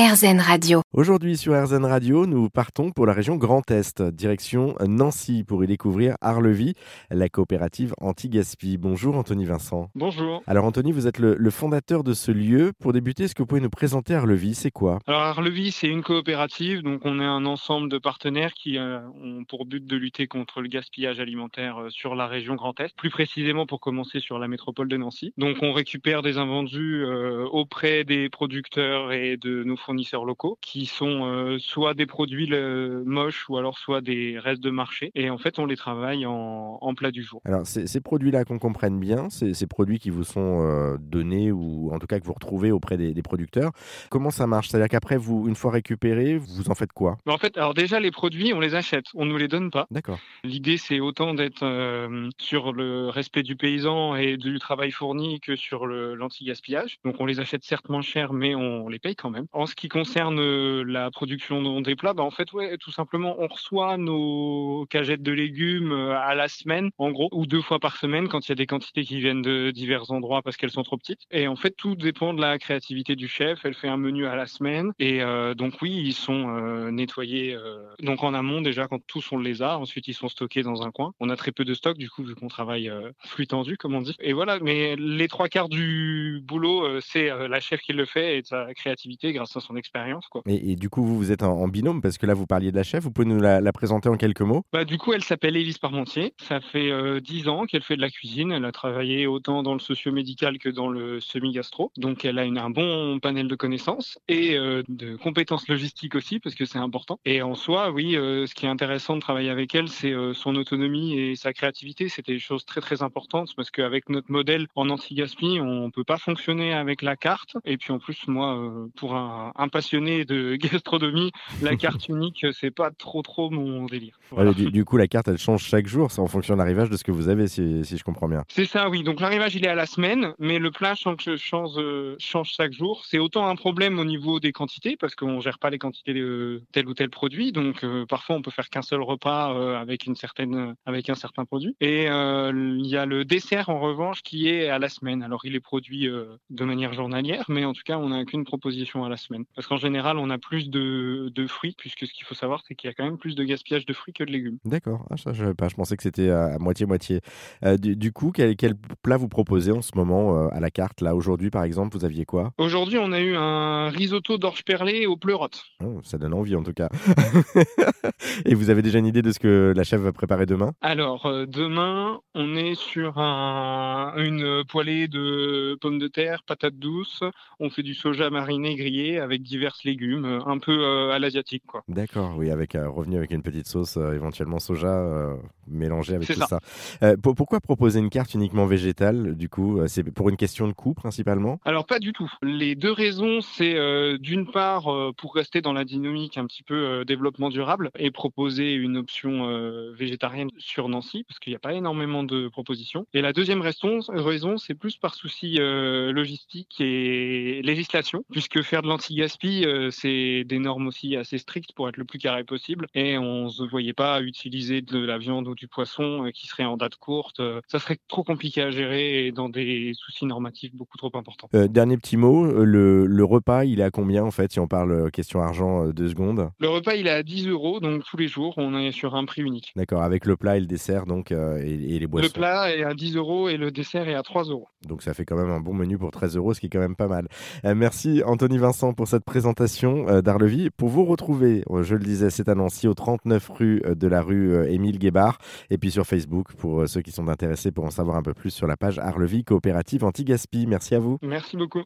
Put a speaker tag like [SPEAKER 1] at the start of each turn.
[SPEAKER 1] RZN Radio.
[SPEAKER 2] Aujourd'hui sur RZN Radio, nous partons pour la région Grand Est, direction Nancy pour y découvrir Arlevis, la coopérative anti-gaspi. Bonjour Anthony Vincent.
[SPEAKER 3] Bonjour.
[SPEAKER 2] Alors Anthony, vous êtes le, le fondateur de ce lieu. Pour débuter, est-ce que vous pouvez nous présenter Arlevis C'est quoi?
[SPEAKER 3] Alors Arlevis, c'est une coopérative, donc on est un ensemble de partenaires qui euh, ont pour but de lutter contre le gaspillage alimentaire euh, sur la région Grand Est, plus précisément pour commencer sur la métropole de Nancy. Donc on récupère des invendus euh, auprès des producteurs et de nos fournisseurs locaux, qui sont euh, soit des produits le- moches ou alors soit des restes de marché. Et en fait, on les travaille en, en plat du jour.
[SPEAKER 2] Alors ces, produits-là qu'on comprenne bien, ces produits qui vous sont euh, donnés ou en tout cas que vous retrouvez auprès des, des producteurs. Comment ça marche? C'est-à-dire qu'après, vous, une fois récupérés, vous en faites quoi?
[SPEAKER 3] En fait, alors déjà, les produits, on les achète, on ne nous les donne pas.
[SPEAKER 2] D'accord.
[SPEAKER 3] L'idée, c'est autant d'être euh, sur le respect du paysan et du travail fourni que sur l'anti-gaspillage. Donc, on les achète certes moins cher, mais on les paye quand même. En ce qui concerne euh, la production des plats, bah, en fait, ouais, tout simplement, on reçoit nos cagettes de légumes euh, à la semaine, en gros, ou deux fois par semaine quand il y a des quantités qui viennent de divers endroits parce qu'elles sont trop petites. Et en fait, tout dépend de la créativité du chef. Elle fait un menu à la semaine. Et euh, donc, oui, ils sont nettoyés donc en amont déjà quand tous on les a. Ensuite, ils sont stockés dans un coin. On a très peu de stock du coup vu qu'on travaille flux tendu comme on dit. Et voilà, mais les trois quarts du boulot, c'est la chef qui le fait et sa créativité grâce à son expérience quoi.
[SPEAKER 2] Et, et du coup, vous, vous êtes en, en binôme parce que là, vous parliez de la chef. Vous pouvez nous la, la présenter en quelques mots?
[SPEAKER 3] Bah, du coup, elle s'appelle Élise Parmentier. Ça fait euh, 10 ans qu'elle fait de la cuisine. Elle a travaillé autant dans le socio-médical que dans le semi-gastro. Donc, elle a une, un bon panel de connaissances et euh, de compétences logistiques aussi, parce que c'est important. Et en soi, oui, euh, ce qui est intéressant de travailler avec elle, c'est euh, son autonomie et sa créativité. C'était des choses très, très importantes parce qu'avec notre modèle en anti-gaspi, on peut pas fonctionner avec la carte. Et puis, en plus, moi, euh, pour un, un passionné de gastronomie, la carte unique, c'est pas trop, trop mon délire. Voilà.
[SPEAKER 2] Ouais, du, du coup, la carte, elle change chaque jour. C'est en fonction de l'arrivage de ce que vous avez, si, si je comprends bien.
[SPEAKER 3] C'est ça, oui. Donc l'arrivage, il est à la semaine, mais le plat change, change, euh, change chaque jour. C'est autant un problème au niveau des quantités, parce qu'on gère pas les quantités de tel ou tel produit. Donc euh, parfois, on peut faire qu'un seul repas euh, avec une certaine, avec un certain produit. Et euh, il y a le dessert, en revanche, qui est à la semaine. Alors il est produit de manière journalière, mais en tout cas, on n'a qu'une proposition à la semaine. Parce qu'en général, on a plus de, de fruits, puisque ce qu'il faut savoir, c'est qu'il y a quand même plus de gaspillage de fruits que de légumes.
[SPEAKER 2] D'accord. Ah, ça, je pas. Je pensais que c'était à à moitié-moitié. Euh, du, du coup, quel, quel plat vous proposez en ce moment euh, à la carte Là, aujourd'hui, par exemple, vous aviez quoi?
[SPEAKER 3] Aujourd'hui, on a eu un risotto d'orge perlée aux pleurotes.
[SPEAKER 2] Oh, Ça donne envie, en tout cas. Et vous avez déjà une idée de ce que la chef va préparer demain?
[SPEAKER 3] Alors, euh, demain, on est sur un, une poêlée de pommes de terre, patates douces. On fait du soja mariné grillé avec divers légumes, euh, un peu euh, à l'asiatique, quoi.
[SPEAKER 2] D'accord, oui, avec euh, revenu avec une petite sauce, éventuellement soja, mélangée avec
[SPEAKER 3] C'est
[SPEAKER 2] tout
[SPEAKER 3] ça.
[SPEAKER 2] ça. Pour- pourquoi proposer une carte uniquement végétale Du coup, c'est pour une question de coût principalement?
[SPEAKER 3] Alors, pas du tout. Les deux raisons, c'est d'une part pour rester dans la dynamique un petit peu développement durable et proposer une option végétarienne sur Nancy, parce qu'il n'y a pas énormément de propositions. Et la deuxième raison, raison c'est plus par souci euh, logistique et législation, puisque faire de l'anti-gaspi, euh, c'est des normes aussi assez strictes pour être le plus carré possible. Et on ne se voyait pas utiliser de la viande ou du poisson euh, qui serait en date courte. Euh, Ça serait trop compliqué à gérer et dans des soucis normatifs beaucoup trop importants.
[SPEAKER 2] Dernier petit mot, le, le repas, il est à combien en fait Si on parle question argent, deux secondes?
[SPEAKER 3] Le repas, il est à 10 euros, donc tous les jours, on est sur un prix unique.
[SPEAKER 2] D'accord, avec le plat et le dessert donc et, et les boissons.
[SPEAKER 3] Le plat est à 10 euros et le dessert est à 3 euros.
[SPEAKER 2] Donc ça fait quand même un bon menu pour 13 euros, ce qui est quand même pas mal. Merci Anthony Vincent pour cette présentation euh, d'Arlevis. Pour vous retrouver, euh, je le disais, c'est à Nancy, au 39 rue euh, de la rue Émile Guébard, et puis sur Facebook pour ceux qui sont intéressés pour en savoir un peu plus sur la page Arlevis Coopérative Anti-Gaspi. Merci à vous.
[SPEAKER 3] Merci beaucoup.